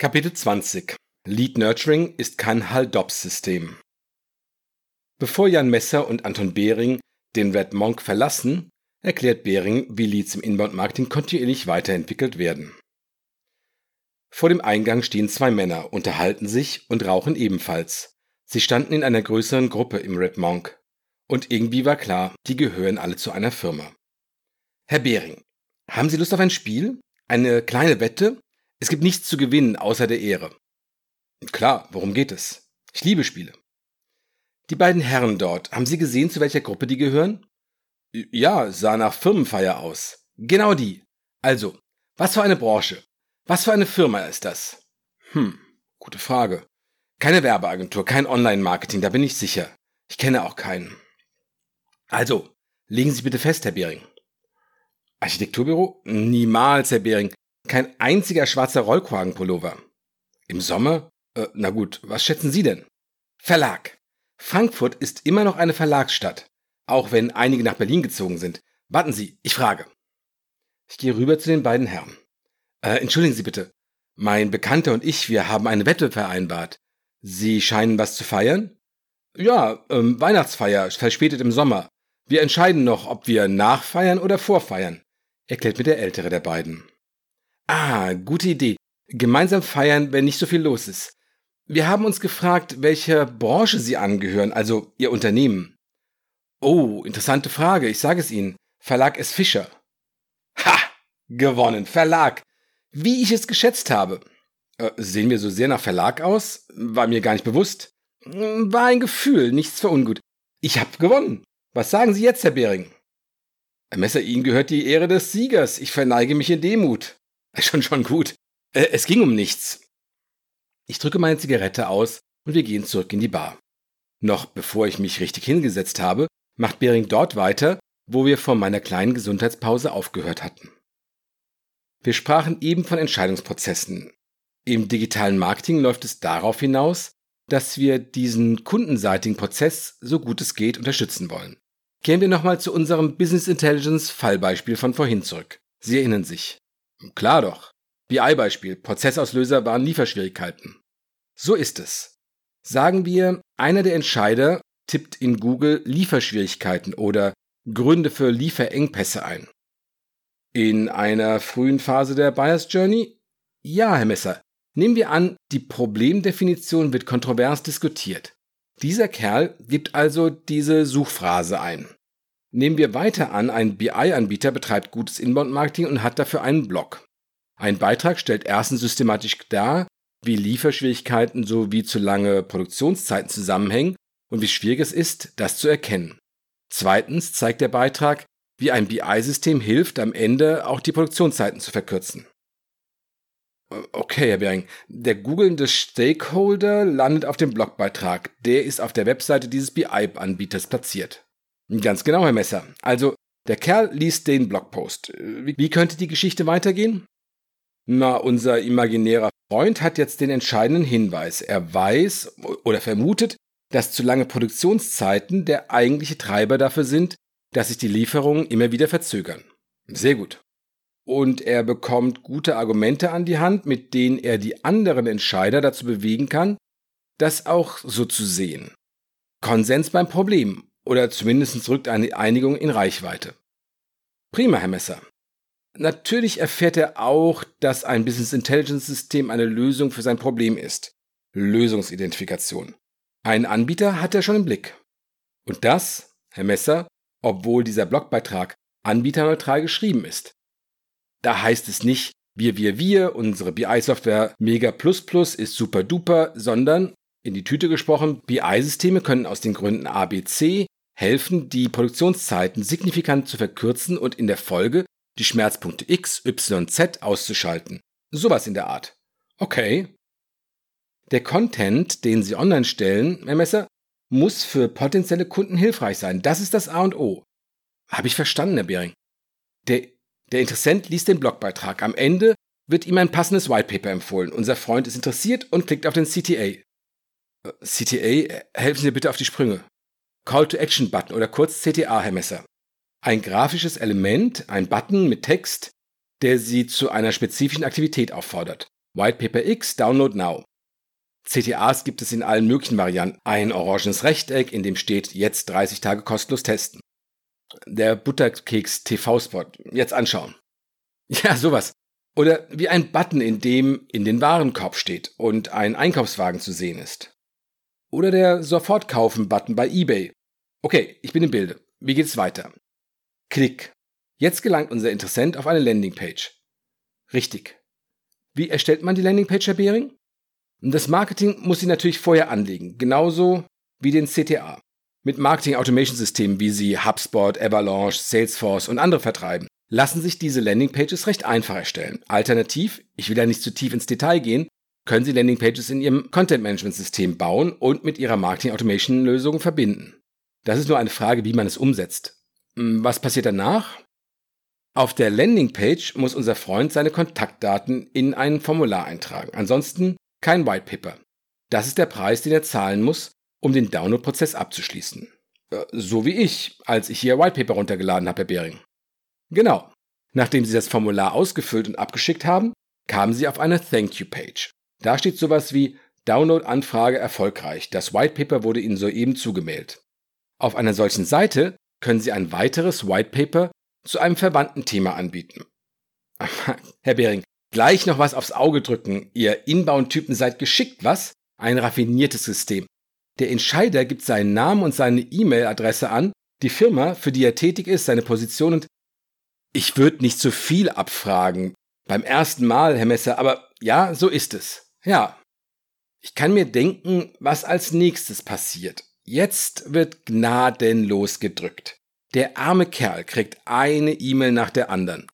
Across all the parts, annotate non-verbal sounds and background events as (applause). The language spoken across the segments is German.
Kapitel 20 Lead Nurturing ist kein Hall-Dobbs-System. Bevor Jan Messer und Anton Behring den Red Monk verlassen, erklärt Behring, wie Leads im Inbound-Marketing kontinuierlich weiterentwickelt werden. Vor dem Eingang stehen zwei Männer, unterhalten sich und rauchen ebenfalls. Sie standen in einer größeren Gruppe im Red Monk. Und irgendwie war klar, die gehören alle zu einer Firma. Herr Behring, haben Sie Lust auf ein Spiel? Eine kleine Wette? Es gibt nichts zu gewinnen außer der Ehre. Klar, worum geht es? Ich liebe Spiele. Die beiden Herren dort, haben Sie gesehen, zu welcher Gruppe die gehören? Ja, sah nach Firmenfeier aus. Genau die. Also, was für eine Branche? Was für eine Firma ist das? Hm, gute Frage. Keine Werbeagentur, kein Online-Marketing, da bin ich sicher. Ich kenne auch keinen. Also, legen Sie bitte fest, Herr Behring. Architekturbüro? Niemals, Herr Behring. Kein einziger schwarzer Rollkragenpullover. Im Sommer? Äh, na gut, was schätzen Sie denn? Verlag. Frankfurt ist immer noch eine Verlagsstadt, auch wenn einige nach Berlin gezogen sind. Warten Sie, ich frage. Ich gehe rüber zu den beiden Herren. Äh, entschuldigen Sie bitte. Mein Bekannter und ich, wir haben eine Wette vereinbart. Sie scheinen was zu feiern? Ja, ähm, Weihnachtsfeier, verspätet im Sommer. Wir entscheiden noch, ob wir nachfeiern oder vorfeiern, erklärt mir der ältere der beiden. Ah, gute Idee. Gemeinsam feiern, wenn nicht so viel los ist. Wir haben uns gefragt, welcher Branche Sie angehören, also Ihr Unternehmen. Oh, interessante Frage, ich sage es Ihnen. Verlag S. Fischer. Ha! Gewonnen. Verlag. Wie ich es geschätzt habe. Äh, sehen wir so sehr nach Verlag aus? War mir gar nicht bewusst. Hm, war ein Gefühl, nichts für ungut. Ich hab gewonnen. Was sagen Sie jetzt, Herr Behring? Herr Messer, Ihnen gehört die Ehre des Siegers. Ich verneige mich in Demut. Schon, schon gut. Äh, es ging um nichts. Ich drücke meine Zigarette aus und wir gehen zurück in die Bar. Noch bevor ich mich richtig hingesetzt habe, macht Bering dort weiter, wo wir vor meiner kleinen Gesundheitspause aufgehört hatten. Wir sprachen eben von Entscheidungsprozessen. Im digitalen Marketing läuft es darauf hinaus, dass wir diesen kundenseitigen Prozess so gut es geht unterstützen wollen. Kehren wir nochmal zu unserem Business Intelligence Fallbeispiel von vorhin zurück. Sie erinnern sich. Klar doch. BI-Beispiel. Prozessauslöser waren Lieferschwierigkeiten. So ist es. Sagen wir, einer der Entscheider tippt in Google Lieferschwierigkeiten oder Gründe für Lieferengpässe ein. In einer frühen Phase der Buyers Journey? Ja, Herr Messer. Nehmen wir an, die Problemdefinition wird kontrovers diskutiert. Dieser Kerl gibt also diese Suchphrase ein. Nehmen wir weiter an, ein BI-Anbieter betreibt gutes Inbound-Marketing und hat dafür einen Blog. Ein Beitrag stellt erstens systematisch dar, wie Lieferschwierigkeiten sowie zu lange Produktionszeiten zusammenhängen und wie schwierig es ist, das zu erkennen. Zweitens zeigt der Beitrag, wie ein BI-System hilft, am Ende auch die Produktionszeiten zu verkürzen. Okay, Herr Bering, der googelnde Stakeholder landet auf dem Blogbeitrag. Der ist auf der Webseite dieses BI-Anbieters platziert. Ganz genau, Herr Messer. Also, der Kerl liest den Blogpost. Wie, wie könnte die Geschichte weitergehen? Na, unser imaginärer Freund hat jetzt den entscheidenden Hinweis. Er weiß oder vermutet, dass zu lange Produktionszeiten der eigentliche Treiber dafür sind, dass sich die Lieferungen immer wieder verzögern. Sehr gut. Und er bekommt gute Argumente an die Hand, mit denen er die anderen Entscheider dazu bewegen kann, das auch so zu sehen. Konsens beim Problem oder zumindest rückt eine Einigung in Reichweite. Prima, Herr Messer. Natürlich erfährt er auch, dass ein Business Intelligence System eine Lösung für sein Problem ist. Lösungsidentifikation. Einen Anbieter hat er schon im Blick. Und das, Herr Messer, obwohl dieser Blogbeitrag anbieterneutral geschrieben ist. Da heißt es nicht, wir, wir, wir, unsere BI-Software Mega Plus Plus ist super duper, sondern in die Tüte gesprochen, BI-Systeme können aus den Gründen ABC helfen, die Produktionszeiten signifikant zu verkürzen und in der Folge die Schmerzpunkte X, Y, Z auszuschalten. Sowas in der Art. Okay. Der Content, den Sie online stellen, Herr Messer, muss für potenzielle Kunden hilfreich sein. Das ist das A und O. Habe ich verstanden, Herr Behring. Der, der Interessent liest den Blogbeitrag. Am Ende wird ihm ein passendes Whitepaper empfohlen. Unser Freund ist interessiert und klickt auf den CTA. Äh, CTA, helfen Sie bitte auf die Sprünge. Call to Action Button oder kurz CTA, Herr Messer. Ein grafisches Element, ein Button mit Text, der Sie zu einer spezifischen Aktivität auffordert. White Paper X, Download Now. CTAs gibt es in allen möglichen Varianten. Ein orangenes Rechteck, in dem steht jetzt 30 Tage kostenlos testen. Der Butterkeks TV-Spot. Jetzt anschauen. (laughs) Ja, sowas. Oder wie ein Button, in dem in den Warenkorb steht und ein Einkaufswagen zu sehen ist. Oder der Sofort-Kaufen-Button bei eBay. Okay, ich bin im Bilde. Wie geht's weiter? Klick. Jetzt gelangt unser Interessent auf eine Landingpage. Richtig. Wie erstellt man die Landingpage, Herr Behring? Das Marketing muss sie natürlich vorher anlegen, genauso wie den CTA. Mit Marketing-Automation-Systemen, wie sie HubSpot, Avalanche, Salesforce und andere vertreiben, lassen sich diese Landingpages recht einfach erstellen. Alternativ, ich will ja nicht zu tief ins Detail gehen, können Sie Landingpages in Ihrem Content-Management-System bauen und mit Ihrer Marketing-Automation-Lösung verbinden. Das ist nur eine Frage, wie man es umsetzt. Hm, was passiert danach? Auf der Landingpage muss unser Freund seine Kontaktdaten in ein Formular eintragen. Ansonsten kein White Paper. Das ist der Preis, den er zahlen muss, um den Download-Prozess abzuschließen. Äh, so wie ich, als ich hier White Paper runtergeladen habe, Herr Behring. Genau. Nachdem Sie das Formular ausgefüllt und abgeschickt haben, kamen Sie auf eine Thank You Page. Da steht sowas wie Download-Anfrage erfolgreich. Das White Paper wurde Ihnen soeben zugemailt. Auf einer solchen Seite können Sie ein weiteres White Paper zu einem verwandten Thema anbieten. Herr Behring, gleich noch was aufs Auge drücken. Ihr Inbound-Typen seid geschickt, was? Ein raffiniertes System. Der Entscheider gibt seinen Namen und seine E-Mail-Adresse an, die Firma, für die er tätig ist, seine Position und ich würde nicht zu viel abfragen. Beim ersten Mal, Herr Messer, aber ja, so ist es. Ja. Ich kann mir denken, was als nächstes passiert. Jetzt wird gnadenlos gedrückt. Der arme Kerl kriegt eine E-Mail nach der anderen,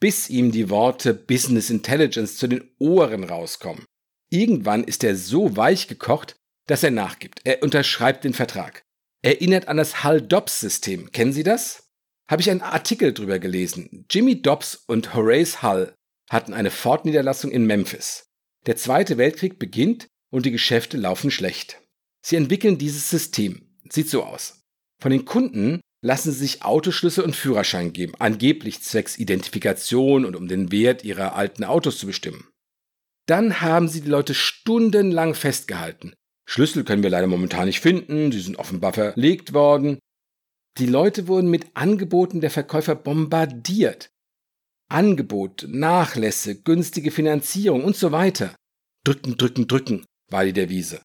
bis ihm die Worte Business Intelligence zu den Ohren rauskommen. Irgendwann ist er so weich gekocht, dass er nachgibt. Er unterschreibt den Vertrag. Erinnert an das Hull-Dobbs-System. Kennen Sie das? Habe ich einen Artikel drüber gelesen. Jimmy Dobbs und Horace Hull hatten eine Ford-Niederlassung in Memphis. Der Zweite Weltkrieg beginnt und die Geschäfte laufen schlecht. Sie entwickeln dieses System. Sieht so aus. Von den Kunden lassen sie sich Autoschlüssel und Führerschein geben, angeblich zwecks Identifikation und um den Wert ihrer alten Autos zu bestimmen. Dann haben sie die Leute stundenlang festgehalten. Schlüssel können wir leider momentan nicht finden, sie sind offenbar verlegt worden. Die Leute wurden mit Angeboten der Verkäufer bombardiert. Angebot, Nachlässe, günstige Finanzierung und so weiter. Drücken, drücken, drücken war die Devise.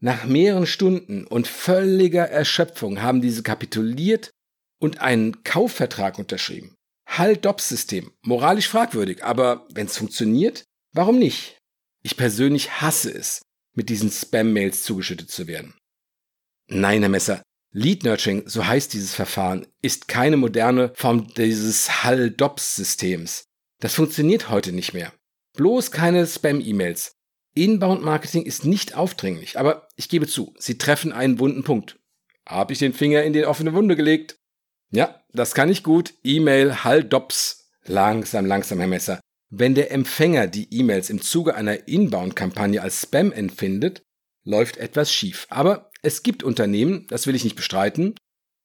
Nach mehreren Stunden und völliger Erschöpfung haben diese kapituliert und einen Kaufvertrag unterschrieben. Hall-Dobbs-System, moralisch fragwürdig, aber wenn es funktioniert, warum nicht? Ich persönlich hasse es, mit diesen Spam-Mails zugeschüttet zu werden. Nein, Herr Messer, Lead Nurturing, so heißt dieses Verfahren, ist keine moderne Form dieses Hall-Dobbs-Systems. Das funktioniert heute nicht mehr. Bloß keine Spam-E-Mails. Inbound-Marketing ist nicht aufdringlich, aber ich gebe zu, sie treffen einen wunden Punkt. Hab ich den Finger in die offene Wunde gelegt? Ja, das kann ich gut. E-Mail Hall-Dobbs. Langsam, langsam, Herr Messer. Wenn der Empfänger die E-Mails im Zuge einer Inbound-Kampagne als Spam empfindet, läuft etwas schief. Aber es gibt Unternehmen, das will ich nicht bestreiten,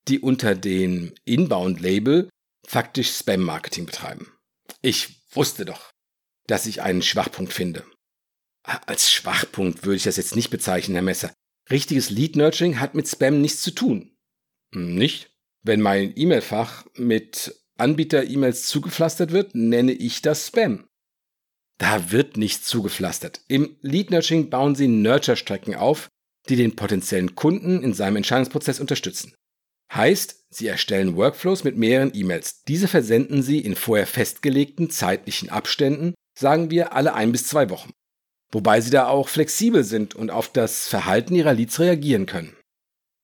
die unter dem Inbound-Label faktisch Spam-Marketing betreiben. Ich wusste doch, dass ich einen Schwachpunkt finde. Als Schwachpunkt würde ich das jetzt nicht bezeichnen, Herr Messer. Richtiges Lead-Nurturing hat mit Spam nichts zu tun. Hm, nicht? Wenn mein E-Mail-Fach mit Anbieter-E-Mails zugepflastert wird, nenne ich das Spam. Da wird nichts zugepflastert. Im Lead-Nurturing bauen Sie Nurture-Strecken auf, die den potenziellen Kunden in seinem Entscheidungsprozess unterstützen. Heißt, Sie erstellen Workflows mit mehreren E-Mails. Diese versenden Sie in vorher festgelegten zeitlichen Abständen, sagen wir alle ein bis zwei Wochen. Wobei Sie da auch flexibel sind und auf das Verhalten Ihrer Leads reagieren können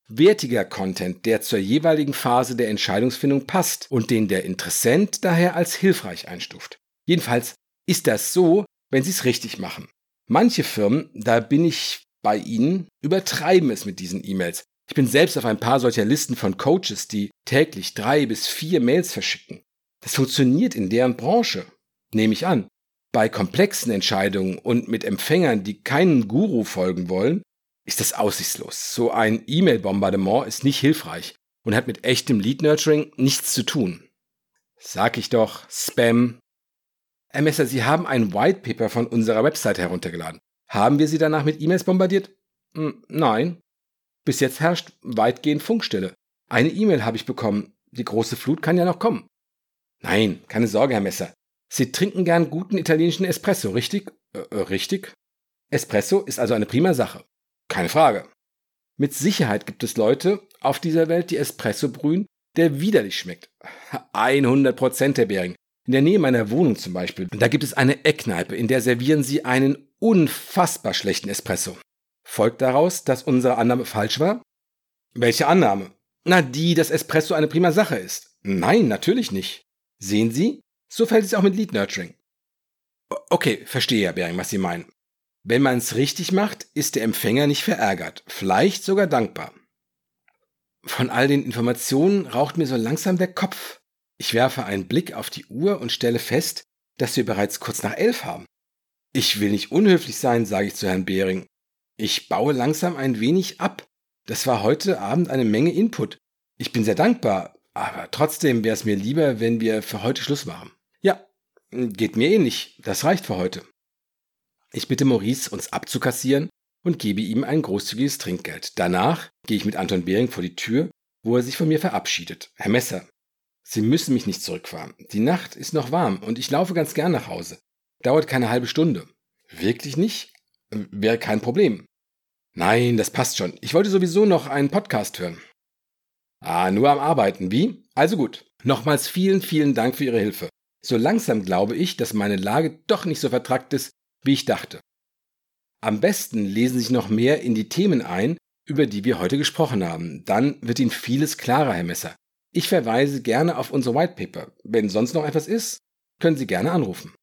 wertiger Content, der zur jeweiligen Phase der Entscheidungsfindung passt und den der Interessent daher als hilfreich einstuft. Jedenfalls ist das so, wenn Sie es richtig machen. Manche Firmen, da bin ich bei Ihnen, übertreiben es mit diesen E-Mails. Ich bin selbst auf ein paar solcher Listen von Coaches, die täglich drei bis vier Mails verschicken. Das funktioniert in deren Branche, nehme ich an. Bei komplexen Entscheidungen und mit Empfängern, die keinen Guru folgen wollen, ist das aussichtslos. So ein E-Mail-Bombardement ist nicht hilfreich und hat mit echtem Lead-Nurturing nichts zu tun. Sag ich doch, Spam Herr Messer, Sie haben ein White Paper von unserer Website heruntergeladen. Haben wir Sie danach mit E-Mails bombardiert? Hm, nein. Bis jetzt herrscht weitgehend Funkstille. Eine E-Mail habe ich bekommen. Die große Flut kann ja noch kommen. Nein, keine Sorge, Herr Messer. Sie trinken gern guten italienischen Espresso, richtig? Äh, äh, richtig? Espresso ist also eine prima Sache. Keine Frage. Mit Sicherheit gibt es Leute auf dieser Welt, die Espresso brühen, der widerlich schmeckt. (laughs) 100 Prozent, Herr Bering. In der Nähe meiner Wohnung zum Beispiel, da gibt es eine Eckkneipe, in der servieren sie einen unfassbar schlechten Espresso. Folgt daraus, dass unsere Annahme falsch war? Welche Annahme? Na, die, dass Espresso eine prima Sache ist. Nein, natürlich nicht. Sehen Sie? So fällt es auch mit Lead Nurturing. Okay, verstehe, Herr Bering, was Sie meinen. Wenn man es richtig macht, ist der Empfänger nicht verärgert, vielleicht sogar dankbar. Von all den Informationen raucht mir so langsam der Kopf. Ich werfe einen Blick auf die Uhr und stelle fest, dass wir bereits kurz nach elf haben. Ich will nicht unhöflich sein, sage ich zu Herrn Behring. Ich baue langsam ein wenig ab. Das war heute Abend eine Menge Input. Ich bin sehr dankbar, aber trotzdem wäre es mir lieber, wenn wir für heute Schluss machen. Geht mir nicht. Das reicht für heute. Ich bitte Maurice, uns abzukassieren und gebe ihm ein großzügiges Trinkgeld. Danach gehe ich mit Anton Behring vor die Tür, wo er sich von mir verabschiedet. Herr Messer, Sie müssen mich nicht zurückfahren. Die Nacht ist noch warm und ich laufe ganz gern nach Hause. Dauert keine halbe Stunde. Wirklich nicht? Wäre kein Problem. Nein, das passt schon. Ich wollte sowieso noch einen Podcast hören. Ah, nur am Arbeiten. Wie? Also gut. Nochmals vielen, vielen Dank für Ihre Hilfe. So langsam glaube ich, dass meine Lage doch nicht so vertrackt ist, wie ich dachte. Am besten lesen Sie sich noch mehr in die Themen ein, über die wir heute gesprochen haben. Dann wird Ihnen vieles klarer, Herr Messer. Ich verweise gerne auf unsere White Paper. Wenn sonst noch etwas ist, können Sie gerne anrufen.